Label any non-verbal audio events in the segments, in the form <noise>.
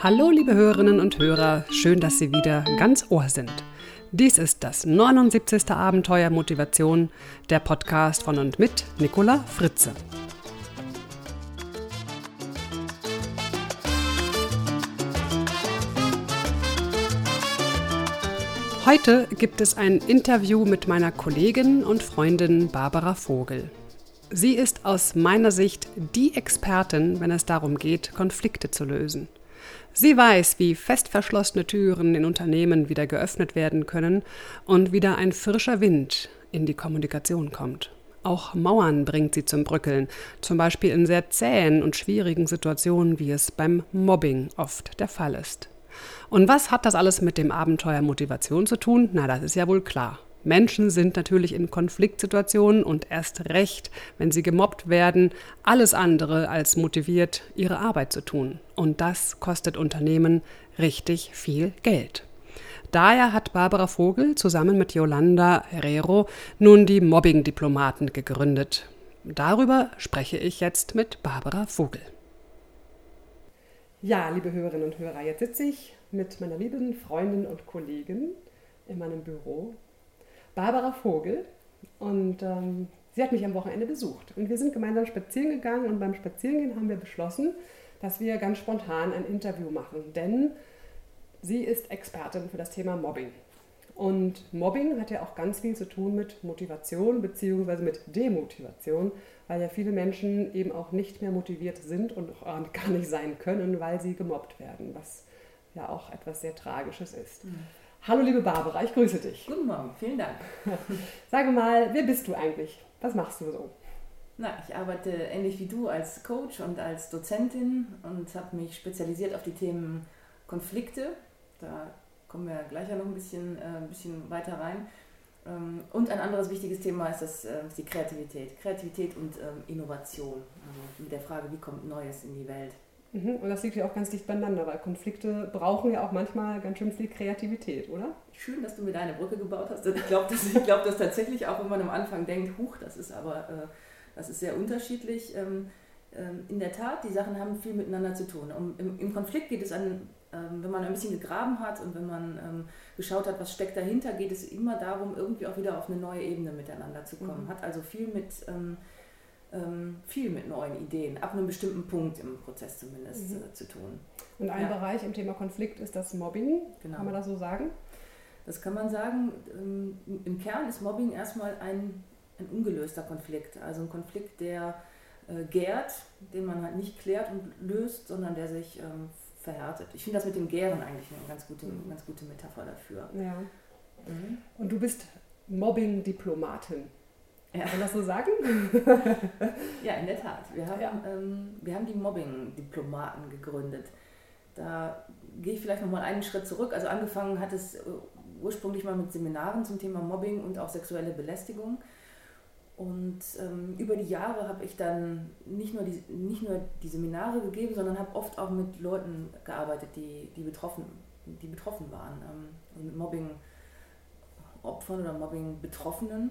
Hallo, liebe Hörerinnen und Hörer, schön, dass Sie wieder ganz Ohr sind. Dies ist das 79. Abenteuer Motivation, der Podcast von und mit Nicola Fritze. Heute gibt es ein Interview mit meiner Kollegin und Freundin Barbara Vogel. Sie ist aus meiner Sicht die Expertin, wenn es darum geht, Konflikte zu lösen. Sie weiß, wie fest verschlossene Türen in Unternehmen wieder geöffnet werden können und wieder ein frischer Wind in die Kommunikation kommt. Auch Mauern bringt sie zum Brückeln, zum Beispiel in sehr zähen und schwierigen Situationen, wie es beim Mobbing oft der Fall ist. Und was hat das alles mit dem Abenteuer Motivation zu tun? Na, das ist ja wohl klar. Menschen sind natürlich in Konfliktsituationen und erst recht, wenn sie gemobbt werden, alles andere als motiviert, ihre Arbeit zu tun. Und das kostet Unternehmen richtig viel Geld. Daher hat Barbara Vogel zusammen mit Yolanda Herrero nun die Mobbing-Diplomaten gegründet. Darüber spreche ich jetzt mit Barbara Vogel. Ja, liebe Hörerinnen und Hörer, jetzt sitze ich mit meiner lieben Freundin und Kollegin in meinem Büro Barbara Vogel. Und ähm, sie hat mich am Wochenende besucht. Und wir sind gemeinsam spazieren gegangen und beim Spazierengehen haben wir beschlossen, dass wir ganz spontan ein Interview machen. Denn sie ist Expertin für das Thema Mobbing. Und Mobbing hat ja auch ganz viel zu tun mit Motivation bzw. mit Demotivation, weil ja viele Menschen eben auch nicht mehr motiviert sind und auch gar nicht sein können, weil sie gemobbt werden, was ja auch etwas sehr Tragisches ist. Mhm. Hallo liebe Barbara, ich grüße dich. Guten Morgen, vielen Dank. <laughs> Sage mal, wer bist du eigentlich? Was machst du so? Na, ich arbeite ähnlich wie du als Coach und als Dozentin und habe mich spezialisiert auf die Themen Konflikte. Da kommen wir gleich ja noch ein bisschen, äh, ein bisschen weiter rein. Ähm, und ein anderes wichtiges Thema ist, das, äh, die Kreativität. Kreativität und ähm, Innovation. Also mit der Frage, wie kommt Neues in die Welt. Mhm. Und das liegt ja auch ganz dicht beieinander, weil Konflikte brauchen ja auch manchmal ganz schön viel Kreativität, oder? Schön, dass du mir deine Brücke gebaut hast. Ich glaube das, glaub das tatsächlich auch, wenn man am Anfang denkt, huch, das ist aber äh, das ist sehr unterschiedlich. Ähm, ähm, in der Tat, die Sachen haben viel miteinander zu tun. Um, im, im, Konflikt geht es an, ähm, wenn man ein bisschen gegraben hat und wenn man ähm, geschaut hat, was steckt dahinter, geht es immer darum, irgendwie auch wieder auf eine neue Ebene miteinander zu kommen. Mhm. Hat also viel mit ähm, viel mit neuen Ideen, ab einem bestimmten Punkt im Prozess zumindest mhm. äh, zu tun. Und ein ja. Bereich im Thema Konflikt ist das Mobbing. Genau. Kann man das so sagen? Das kann man sagen. Ähm, Im Kern ist Mobbing erstmal ein, ein ungelöster Konflikt. Also ein Konflikt, der äh, gärt, den man halt nicht klärt und löst, sondern der sich ähm, verhärtet. Ich finde das mit dem Gären eigentlich eine ganz gute, mhm. ganz gute Metapher dafür. Ja. Mhm. Und du bist Mobbing-Diplomatin. Ja. Kann man das so sagen? <laughs> ja, in der Tat. Wir haben, ja. ähm, wir haben die Mobbing-Diplomaten gegründet. Da gehe ich vielleicht nochmal einen Schritt zurück. Also angefangen hat es äh, ursprünglich mal mit Seminaren zum Thema Mobbing und auch sexuelle Belästigung. Und ähm, über die Jahre habe ich dann nicht nur, die, nicht nur die Seminare gegeben, sondern habe oft auch mit Leuten gearbeitet, die, die, betroffen, die betroffen waren. Ähm, also mit Mobbing-Opfern oder Mobbing-Betroffenen.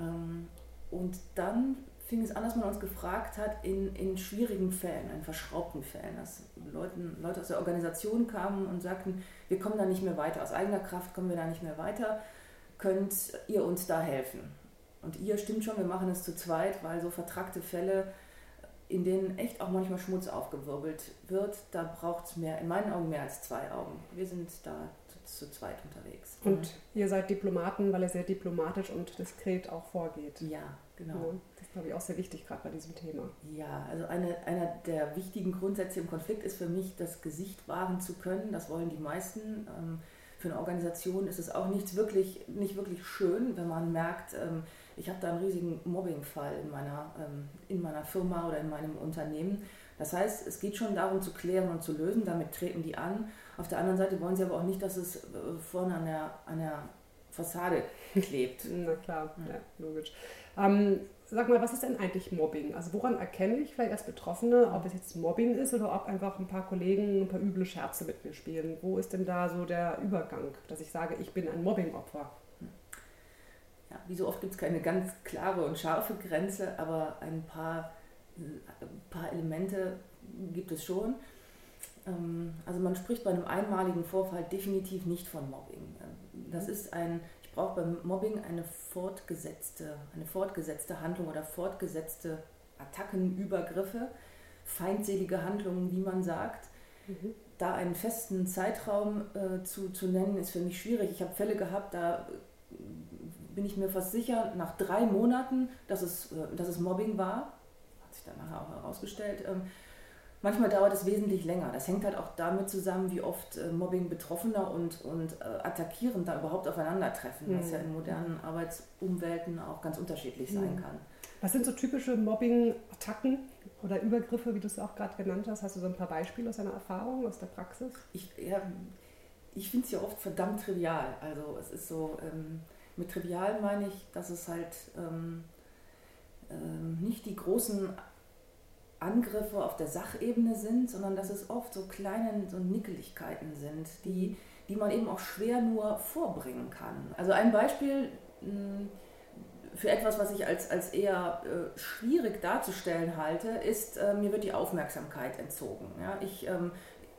Ähm, und dann fing es an, dass man uns gefragt hat, in, in schwierigen Fällen, in verschraubten Fällen, dass Leuten, Leute aus der Organisation kamen und sagten, wir kommen da nicht mehr weiter, aus eigener Kraft kommen wir da nicht mehr weiter, könnt ihr uns da helfen? Und ihr stimmt schon, wir machen es zu zweit, weil so vertrackte Fälle, in denen echt auch manchmal Schmutz aufgewirbelt wird, da braucht es mehr, in meinen Augen mehr als zwei Augen. Wir sind da zu zweit unterwegs. Und mhm. ihr seid Diplomaten, weil ihr sehr diplomatisch und diskret auch vorgeht. Ja, genau. Ja, das ist, glaube ich, auch sehr wichtig, gerade bei diesem Thema. Ja, also eine, einer der wichtigen Grundsätze im Konflikt ist für mich, das Gesicht wahren zu können. Das wollen die meisten. Ähm, für eine Organisation ist es auch nicht wirklich, nicht wirklich schön, wenn man merkt, ähm, ich habe da einen riesigen Mobbingfall in meiner, ähm, in meiner Firma oder in meinem Unternehmen. Das heißt, es geht schon darum zu klären und zu lösen, damit treten die an auf der anderen Seite wollen sie aber auch nicht, dass es äh, vorne an der, an der Fassade klebt. Na klar, ja, ja logisch. Ähm, sag mal, was ist denn eigentlich Mobbing? Also woran erkenne ich vielleicht als Betroffene, ob es jetzt Mobbing ist oder ob einfach ein paar Kollegen ein paar üble Scherze mit mir spielen? Wo ist denn da so der Übergang, dass ich sage, ich bin ein Mobbing-Opfer? Ja, wie so oft gibt es keine ganz klare und scharfe Grenze, aber ein paar, ein paar Elemente gibt es schon. Ähm, also man spricht bei einem einmaligen Vorfall definitiv nicht von Mobbing. Das ist ein, ich brauche beim Mobbing eine fortgesetzte, eine fortgesetzte Handlung oder fortgesetzte Attacken, Übergriffe, feindselige Handlungen, wie man sagt. Mhm. Da einen festen Zeitraum äh, zu, zu nennen, ist für mich schwierig. Ich habe Fälle gehabt, da bin ich mir fast sicher, nach drei Monaten, dass es, äh, dass es Mobbing war, hat sich dann nachher auch herausgestellt. Ähm, manchmal dauert es wesentlich länger. Das hängt halt auch damit zusammen, wie oft äh, Mobbing Betroffener und, und äh, Attackierender überhaupt aufeinandertreffen, mhm. was ja in modernen Arbeitsumwelten auch ganz unterschiedlich sein mhm. kann. Was sind so typische Mobbing-Attacken oder Übergriffe, wie du es auch gerade genannt hast? Hast du so ein paar Beispiele aus deiner Erfahrung, aus der Praxis? Ich, ja, ich finde es ja oft verdammt trivial. Also es ist so, ähm, mit trivial meine ich, dass es halt ähm, ähm, nicht die großen Angriffe auf der Sachebene sind, sondern dass es oft so kleine so Nickeligkeiten sind, die, die man eben auch schwer nur vorbringen kann. Also ein Beispiel hm, für etwas, was ich als, als eher äh, schwierig darzustellen halte, ist, äh, mir wird die Aufmerksamkeit entzogen. Ja? Ich, ähm,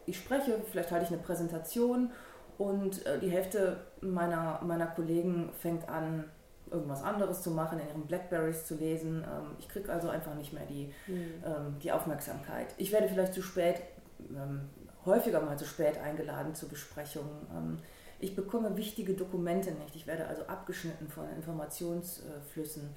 ich spreche, vielleicht halte ich eine Präsentation und äh, die Hälfte meiner, meiner Kollegen fängt an, irgendwas anderes zu machen, in ihren Blackberries zu lesen. Ähm, ich kriege also einfach nicht mehr die, mhm. ähm, die Aufmerksamkeit. Ich werde vielleicht zu spät, ähm, häufiger mal zu spät eingeladen zu Besprechungen. Ähm, ich bekomme wichtige Dokumente nicht. Ich werde also abgeschnitten von Informationsflüssen.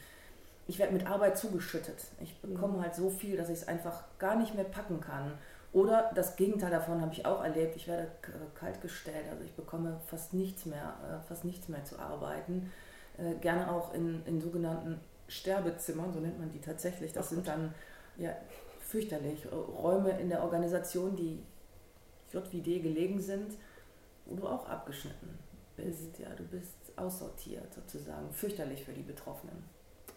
Ich werde mit Arbeit zugeschüttet. Ich bekomme mhm. halt so viel, dass ich es einfach gar nicht mehr packen kann. Oder das Gegenteil davon habe ich auch erlebt. Ich werde kaltgestellt, also ich bekomme fast nichts mehr, äh, fast nichts mehr zu arbeiten. Äh, gerne auch in, in sogenannten Sterbezimmern, so nennt man die tatsächlich. Das Ach, sind dann ja, fürchterlich Räume in der Organisation, die JWD gelegen sind, wo du auch abgeschnitten bist. Ja, du bist aussortiert sozusagen. Fürchterlich für die Betroffenen.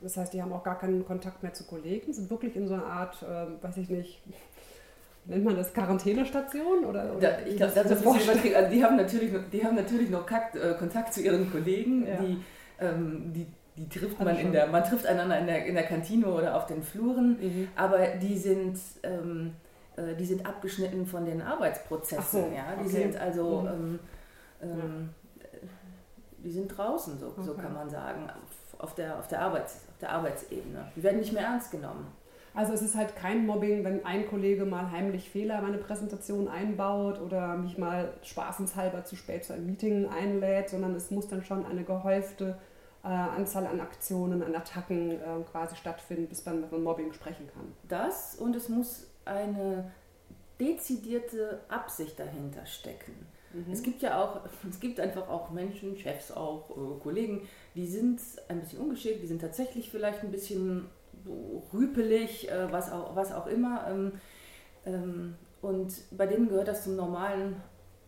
Das heißt, die haben auch gar keinen Kontakt mehr zu Kollegen, sind wirklich in so einer Art, äh, weiß ich nicht, nennt man das Quarantänestation? Oder, oder da, ich glaube, das, das ist übertrieben. Also die haben natürlich, die haben natürlich noch Kontakt, äh, Kontakt zu ihren Kollegen, ja. die, ähm, die, die trifft man in der, man trifft einander in der, in der Kantine oder auf den Fluren, mhm. aber die sind, ähm, äh, die sind abgeschnitten von den Arbeitsprozessen. So, ja? Die okay. sind also, mhm. ähm, ähm die sind draußen, so, okay. so kann man sagen, auf der, auf, der Arbeits, auf der Arbeitsebene. Die werden nicht mehr ernst genommen. Also es ist halt kein Mobbing, wenn ein Kollege mal heimlich Fehler in meine Präsentation einbaut oder mich mal spaßenshalber zu spät zu einem Meeting einlädt, sondern es muss dann schon eine gehäufte äh, Anzahl an Aktionen, an Attacken äh, quasi stattfinden, bis man von Mobbing sprechen kann. Das und es muss eine dezidierte Absicht dahinter stecken. Mhm. Es gibt ja auch, <laughs> es gibt einfach auch Menschen, Chefs auch, äh, Kollegen, die sind ein bisschen ungeschickt, die sind tatsächlich vielleicht ein bisschen rüpelig, äh, was, auch, was auch immer. Ähm, ähm, und bei denen gehört das zum normalen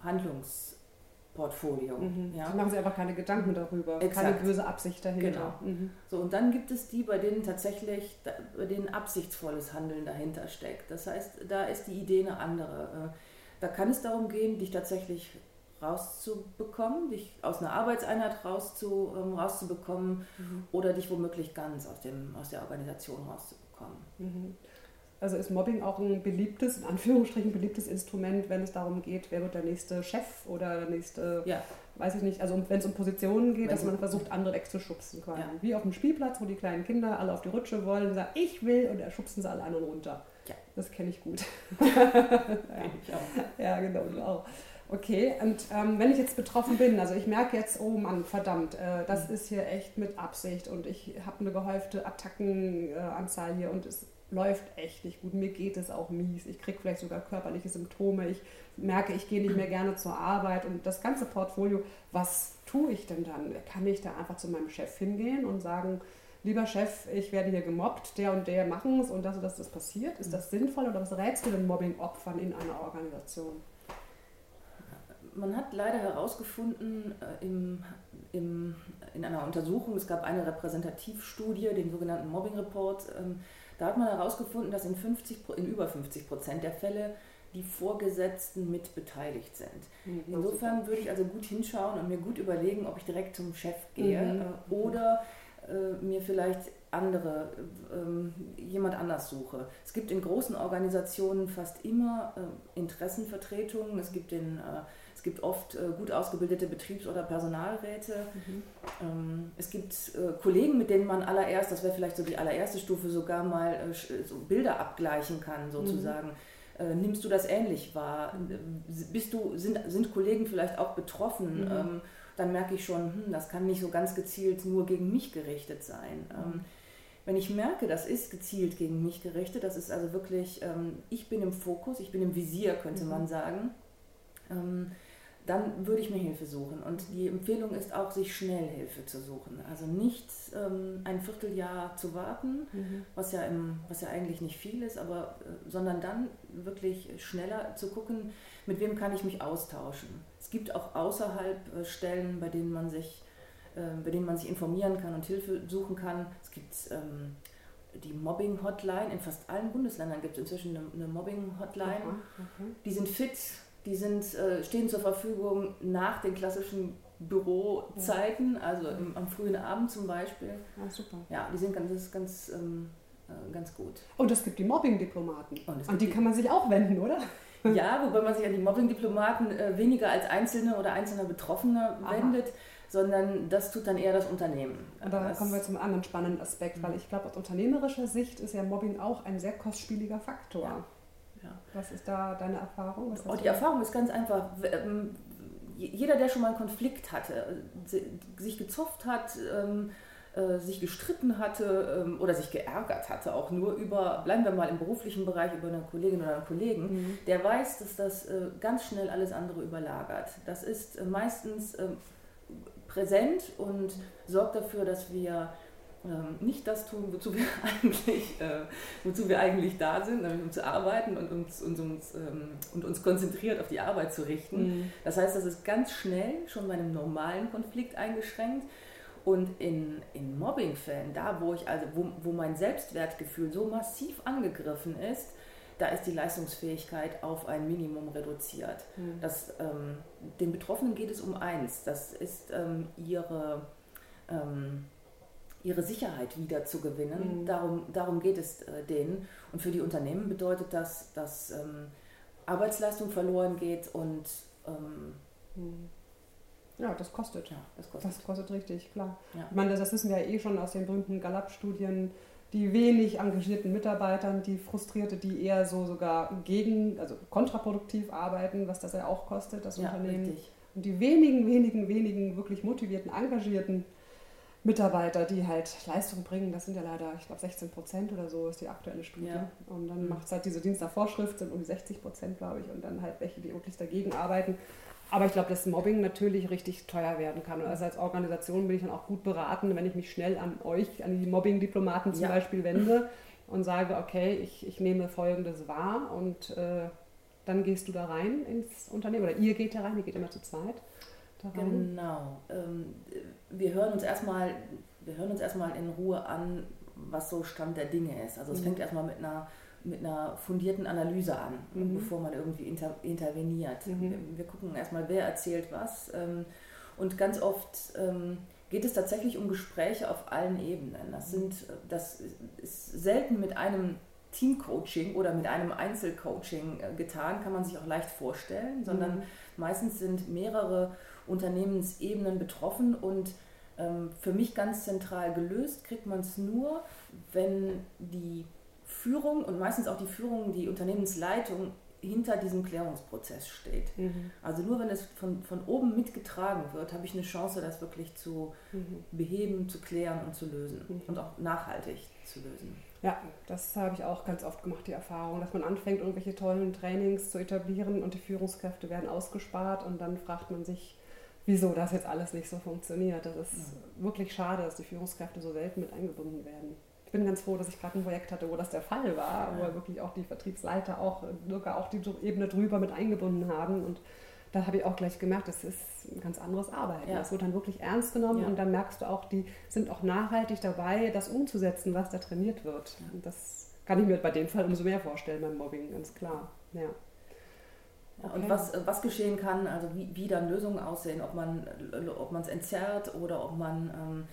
Handlungsportfolio. Mhm. Ja. Da machen sie einfach keine Gedanken darüber, Exakt. keine böse Absicht dahinter. Genau. Mhm. So, und dann gibt es die, bei denen tatsächlich, bei denen absichtsvolles Handeln dahinter steckt. Das heißt, da ist die Idee eine andere. Äh, da kann es darum gehen, dich tatsächlich rauszubekommen, dich aus einer Arbeitseinheit rauszu, ähm, rauszubekommen mhm. oder dich womöglich ganz aus, dem, aus der Organisation rauszubekommen. Mhm. Also ist Mobbing auch ein beliebtes, in Anführungsstrichen beliebtes Instrument, wenn es darum geht, wer wird der nächste Chef oder der nächste, ja. weiß ich nicht, also wenn es um Positionen geht, wenn dass man versucht, andere wegzuschubsen quasi. Ja. Wie auf dem Spielplatz, wo die kleinen Kinder alle auf die Rutsche wollen und sagen, ich will, und da schubsen sie alle an und runter. Ja. Das kenne ich gut. <laughs> ja. Ich auch. ja, genau, du auch. Okay, und ähm, wenn ich jetzt betroffen bin, also ich merke jetzt, oh Mann, verdammt, äh, das mhm. ist hier echt mit Absicht und ich habe eine gehäufte Attackenanzahl äh, hier und es läuft echt nicht gut. Mir geht es auch mies. Ich kriege vielleicht sogar körperliche Symptome. Ich merke, ich gehe nicht mehr gerne zur Arbeit und das ganze Portfolio, was tue ich denn dann? Kann ich da einfach zu meinem Chef hingehen und sagen, lieber Chef, ich werde hier gemobbt, der und der machen es und das und das ist passiert? Ist mhm. das sinnvoll oder was rätst du den Mobbing-Opfern in einer Organisation? Man hat leider herausgefunden äh, im, im, in einer Untersuchung, es gab eine Repräsentativstudie, den sogenannten Mobbing Report, ähm, da hat man herausgefunden, dass in, 50, in über 50 Prozent der Fälle die Vorgesetzten mit beteiligt sind. Mhm, Insofern würde ich also gut hinschauen und mir gut überlegen, ob ich direkt zum Chef gehe mhm. äh, oder äh, mir vielleicht andere, ähm, jemand anders suche. Es gibt in großen Organisationen fast immer äh, Interessenvertretungen. Es gibt, den, äh, es gibt oft äh, gut ausgebildete Betriebs- oder Personalräte. Mhm. Ähm, es gibt äh, Kollegen, mit denen man allererst, das wäre vielleicht so die allererste Stufe, sogar mal äh, so Bilder abgleichen kann, sozusagen. Mhm. Äh, nimmst du das ähnlich wahr? Bist du, sind, sind Kollegen vielleicht auch betroffen? Mhm. Ähm, dann merke ich schon, hm, das kann nicht so ganz gezielt nur gegen mich gerichtet sein. Mhm. Ähm, wenn ich merke, das ist gezielt gegen mich gerichtet, das ist also wirklich, ähm, ich bin im Fokus, ich bin im Visier, könnte mhm. man sagen, ähm, dann würde ich mir Hilfe suchen. Und die Empfehlung ist auch, sich schnell Hilfe zu suchen. Also nicht ähm, ein Vierteljahr zu warten, mhm. was, ja im, was ja eigentlich nicht viel ist, aber, äh, sondern dann wirklich schneller zu gucken, mit wem kann ich mich austauschen. Es gibt auch außerhalb äh, Stellen, bei denen man sich äh, bei denen man sich informieren kann und Hilfe suchen kann. Es gibt ähm, die Mobbing-Hotline. In fast allen Bundesländern gibt es inzwischen eine, eine Mobbing-Hotline. Okay, okay. Die sind fit, die sind, äh, stehen zur Verfügung nach den klassischen Bürozeiten, also im, am frühen Abend zum Beispiel. Ja, super. Ja, die sind ganz, ganz, ähm, äh, ganz gut. Und es gibt die Mobbing-Diplomaten. An die, die kann man sich auch wenden, oder? Ja, wobei man sich an die Mobbing-Diplomaten äh, weniger als Einzelne oder einzelner Betroffene Aha. wendet, sondern das tut dann eher das Unternehmen. Und da kommen wir zum anderen spannenden Aspekt, mhm. weil ich glaube, aus unternehmerischer Sicht ist ja Mobbing auch ein sehr kostspieliger Faktor. Ja. Ja. Was ist da deine Erfahrung? Oh, die Erfahrung ist ganz einfach. Ähm, jeder, der schon mal einen Konflikt hatte, sich gezopft hat, ähm, äh, sich gestritten hatte ähm, oder sich geärgert hatte, auch nur über, bleiben wir mal im beruflichen Bereich, über eine Kollegin oder einen Kollegen, mhm. der weiß, dass das äh, ganz schnell alles andere überlagert. Das ist äh, meistens präsent und sorgt dafür, dass wir nicht das tun, wozu wir <laughs> eigentlich, äh, wozu wir eigentlich da sind, nämlich um zu arbeiten und uns, uns, uns, ähm, und uns konzentriert auf die Arbeit zu richten. Mhm. Das heißt, das ist ganz schnell schon bei einem normalen Konflikt eingeschränkt. Und in, in Mobbingfällen, da wo ich also, wo, wo mein Selbstwertgefühl so massiv angegriffen ist, da ist die Leistungsfähigkeit auf ein Minimum reduziert. Mhm. Das, ähm, den Betroffenen geht es um eins, das ist ähm, ihre, ähm, ihre Sicherheit wieder zu gewinnen. Mhm. Darum, darum geht es äh, denen. Und für die Unternehmen bedeutet das, dass ähm, Arbeitsleistung verloren geht und ähm, mhm. ja, das kostet. Ja, das kostet. Das kostet richtig, klar. Ja. Ich meine, das wissen wir ja eh schon aus den berühmten Gallup-Studien, die wenig engagierten Mitarbeitern, die Frustrierte, die eher so sogar gegen, also kontraproduktiv arbeiten, was das ja auch kostet, das ja, Unternehmen. Richtig. Und die wenigen, wenigen, wenigen wirklich motivierten, engagierten Mitarbeiter, die halt Leistung bringen, das sind ja leider, ich glaube, 16 Prozent oder so ist die aktuelle Studie. Ja. Und dann mhm. macht es halt diese Dienst nach Vorschrift, sind um die 60 Prozent, glaube ich, und dann halt welche, die wirklich dagegen arbeiten. Aber ich glaube, dass Mobbing natürlich richtig teuer werden kann. Und also als Organisation bin ich dann auch gut beraten, wenn ich mich schnell an euch, an die Mobbing-Diplomaten zum ja. Beispiel wende und sage, okay, ich, ich nehme Folgendes wahr und äh, dann gehst du da rein ins Unternehmen oder ihr geht da rein, ihr geht immer zu zweit. Genau. Ähm, wir hören uns erstmal, wir hören uns erstmal in Ruhe an, was so Stand der Dinge ist. Also es mhm. fängt erstmal mit einer mit einer fundierten Analyse an, mhm. bevor man irgendwie inter, interveniert. Mhm. Wir, wir, gucken erstmal, wer erzählt was. Ähm, und ganz oft ähm, geht es tatsächlich um Gespräche auf allen Ebenen. Das, sind, das ist selten mit einem Teamcoaching oder mit einem Einzelcoaching äh, getan, kann man sich auch leicht vorstellen, sondern mhm. meistens sind mehrere Unternehmensebenen betroffen und ähm, für mich ganz zentral gelöst kriegt man es nur, wenn die Führung und meistens auch die Führung, die Unternehmensleitung hinter diesem Klärungsprozess steht. Mhm. Also nur wenn es von, von oben mitgetragen wird, habe ich eine Chance, das wirklich zu mhm. beheben, zu klären und zu lösen mhm. und auch nachhaltig zu lösen. Ja, das habe ich auch ganz oft gemacht, die Erfahrung, dass man anfängt, irgendwelche tollen Trainings zu etablieren und die Führungskräfte werden ausgespart und dann fragt man sich, wieso das jetzt alles nicht so funktioniert. Das ist ja. wirklich schade, dass die Führungskräfte so selten mit eingebunden werden ich bin ganz froh, dass ich gerade ein Projekt hatte, wo das der Fall war, wo wirklich auch die Vertriebsleiter auch sogar auch die Ebene drüber mit eingebunden haben. Und da habe ich auch gleich gemerkt, das ist ein ganz anderes Arbeiten. Ja. Das wird dann wirklich ernst genommen ja. und dann merkst du auch, die sind auch nachhaltig dabei, das umzusetzen, was da trainiert wird. Und das kann ich mir bei dem Fall umso mehr vorstellen beim Mobbing, ganz klar. Ja. Okay. Und was, was geschehen kann, also wie, wie dann Lösungen aussehen, ob man es entzerrt oder ob man ähm,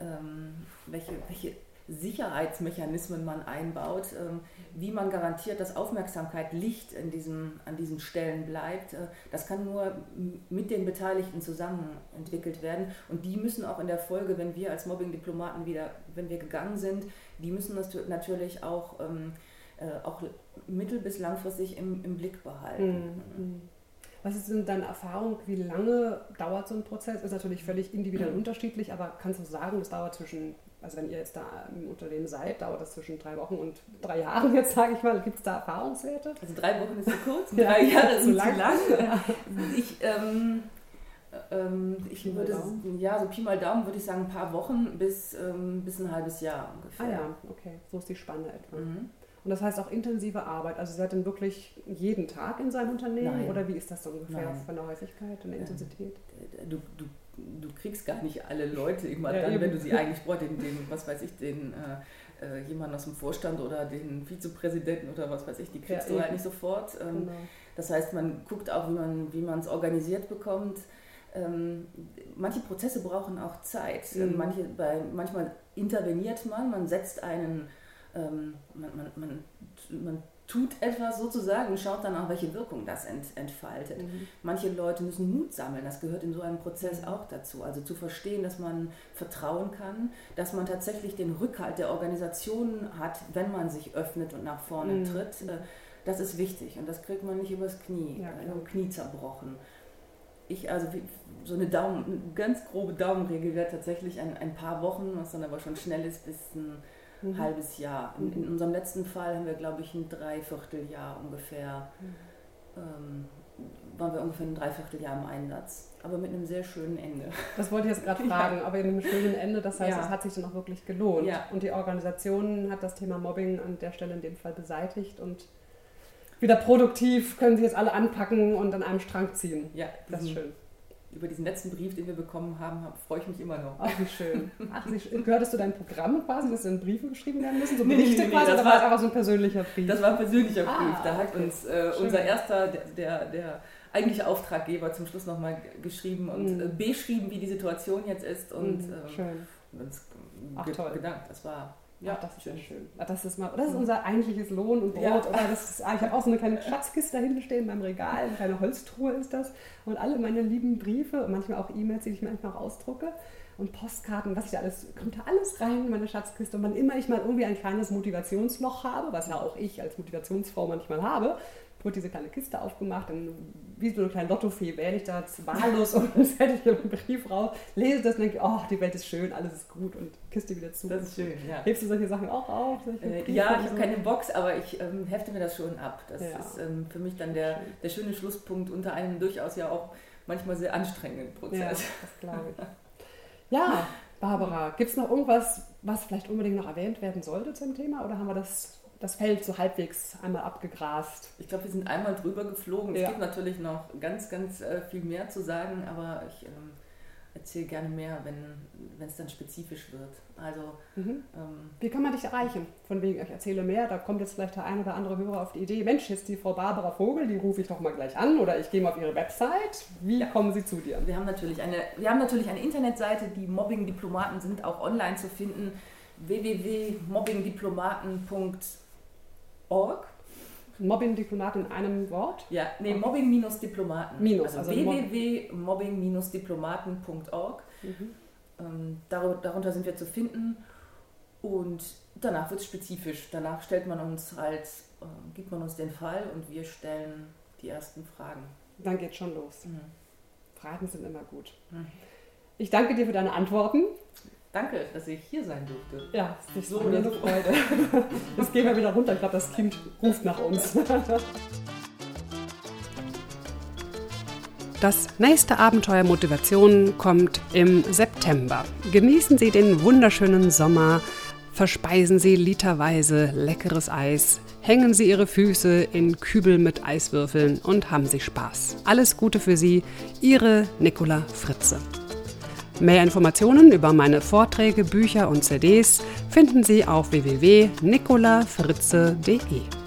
ähm, welche, welche Sicherheitsmechanismen man einbaut, ähm, wie man garantiert, dass Aufmerksamkeit, Licht in diesem, an diesen Stellen bleibt. Äh, das kann nur mit den Beteiligten zusammen entwickelt werden. Und die müssen auch in der Folge, wenn wir als Mobbing-Diplomaten wieder, wenn wir gegangen sind, die müssen das natürlich auch, ähm, äh, auch mittel- bis langfristig im, im Blick behalten. Mhm. Was ist denn deine Erfahrung? Wie lange dauert so ein Prozess? Ist natürlich völlig individuell mhm. <clears throat> unterschiedlich, aber kannst du sagen, das dauert zwischen also wenn ihr jetzt da im Unternehmen seid, dauert das zwischen drei Wochen und drei Jahren, jetzt sage ich mal, gibt es da Erfahrungswerte? Also drei Wochen ist zu kurz, <laughs> drei ja, Jahre ist zu lang. lang. Ich, ähm, ähm, ich würde, ja, so Pi mal Daumen würde ich sagen, ein paar Wochen bis, ähm, bis ein halbes Jahr ungefähr. Ah ja, okay, so ist die Spanne etwa. Mhm. Und das heißt auch intensive Arbeit. Also seid ihr wirklich jeden Tag in seinem Unternehmen Nein. oder wie ist das so ungefähr Nein. von der Häufigkeit und der Intensität? Du, du du kriegst gar nicht alle Leute immer ja, dann, eben. wenn du sie <laughs> eigentlich brauchst, den, den, was weiß ich, den äh, äh, jemanden aus dem Vorstand oder den Vizepräsidenten oder was weiß ich, die kriegst ja, du halt nicht sofort. Ähm, genau. Das heißt, man guckt auch, wie man es organisiert bekommt. Ähm, manche Prozesse brauchen auch Zeit. Mhm. Manche, bei, manchmal interveniert man, man setzt einen, ähm, man, man, man, man tut etwas sozusagen und schaut dann auch, welche Wirkung das ent, entfaltet. Mhm. Manche Leute müssen Mut sammeln, das gehört in so einem Prozess mhm. auch dazu. Also zu verstehen, dass man vertrauen kann, dass man tatsächlich den Rückhalt der Organisation hat, wenn man sich öffnet und nach vorne mhm. tritt. Äh, das ist wichtig und das kriegt man nicht übers Knie, ja, äh, Knie zerbrochen. Ich, also so eine Daumen, eine ganz grobe Daumenregel wäre tatsächlich ein, ein paar Wochen, was dann aber schon schnell ist, bis ein mhm. halbes Jahr. In, in, unserem letzten Fall haben wir, glaube ich, ein Dreivierteljahr ungefähr, mhm. ähm, waren wir ungefähr ein Dreivierteljahr im Einsatz. Aber mit einem sehr schönen Ende. Das wollte ich jetzt gerade <laughs> fragen, ja. aber in einem schönen Ende, das heißt, ja. es hat sich dann auch wirklich gelohnt. Ja. Und die Organisation hat das Thema Mobbing an der Stelle in dem Fall beseitigt und wieder produktiv können sie jetzt alle anpacken und an einem Strang ziehen. Ja, das ist schön über diesen letzten Brief, den wir bekommen haben, freue ich mich immer noch. Ach, wie schön. Ach, wie Gehörtest du dein Programm quasi, dass dann Briefe geschrieben werden müssen? So Berichte nee, nee, nee, quasi, das war einfach so ein persönlicher Brief? Das war ein persönlicher ah, Brief. Da hat okay. uns äh, unser erster, der, der, der eigentliche Auftraggeber zum Schluss nochmal geschrieben und mm. beschrieben, wie die Situation jetzt ist und mm, ähm, uns Ach, toll. gedankt. Das war ja, Ach, das ist schön. schön. Das ist, mal, das ist unser eigentliches Lohn und Brot. Ja. Oder das ist, ah, ich habe auch so eine kleine Schatzkiste da hinten stehen beim Regal, eine kleine Holztruhe ist das. Und alle meine lieben Briefe und manchmal auch E-Mails, die ich manchmal auch ausdrucke und Postkarten, was ich da alles, kommt da alles rein in meine Schatzkiste. Und wann immer ich mal irgendwie ein kleines Motivationsloch habe, was ja auch ich als Motivationsfrau manchmal habe, wurde diese kleine Kiste aufgemacht, dann wie so eine kleine Lottofee wähle ich da wahllos <laughs> und dann setze ich einen Brief raus, lese das und denke, oh, die Welt ist schön, alles ist gut und Kiste wieder zu. Das ist schön, ja. Hebst du solche Sachen auch auf? Äh, ja, ich habe keine Box, aber ich ähm, hefte mir das schon ab. Das ja. ist ähm, für mich dann der, der schöne Schlusspunkt unter einem durchaus ja auch manchmal sehr anstrengenden Prozess. Ja, <laughs> das glaube ich. Ja, Barbara, gibt es noch irgendwas, was vielleicht unbedingt noch erwähnt werden sollte zum Thema oder haben wir das das Feld so halbwegs einmal abgegrast. Ich glaube, wir sind einmal drüber geflogen. Ja. Es gibt natürlich noch ganz, ganz äh, viel mehr zu sagen, aber ich ähm, erzähle gerne mehr, wenn es dann spezifisch wird. Also, mhm. ähm, Wie kann man dich erreichen? Von wegen, ich erzähle mehr, da kommt jetzt vielleicht der ein oder andere Hörer auf die Idee, Mensch, jetzt die Frau Barbara Vogel, die rufe ich doch mal gleich an oder ich gehe mal auf ihre Website. Wie ja. kommen Sie zu dir? Wir haben natürlich eine, wir haben natürlich eine Internetseite, die Mobbing-Diplomaten sind auch online zu finden www.mobbingdiplomaten.org Org. Mobbing-Diplomat in einem Wort? Ja, nee, Mobbing-Diplomaten. Minus, also, also www.mobbing-diplomaten.org. Mhm. Ähm, darunter sind wir zu finden und danach wird es spezifisch. Danach stellt man uns halt, äh, gibt man uns den Fall und wir stellen die ersten Fragen. Dann geht schon los. Mhm. Fragen sind immer gut. Mhm. Ich danke dir für deine Antworten. Danke, dass ich hier sein durfte. Ja, es ist so eine Freude. <laughs> Jetzt gehen wir wieder runter. Ich glaube, das Kind ruft nach uns. Das nächste Abenteuer Motivation kommt im September. Genießen Sie den wunderschönen Sommer, verspeisen Sie literweise leckeres Eis, hängen Sie Ihre Füße in Kübel mit Eiswürfeln und haben Sie Spaß. Alles Gute für Sie, Ihre Nicola Fritze. Mehr Informationen über meine Vorträge, Bücher und CDs finden Sie auf www.nicolafritze.de.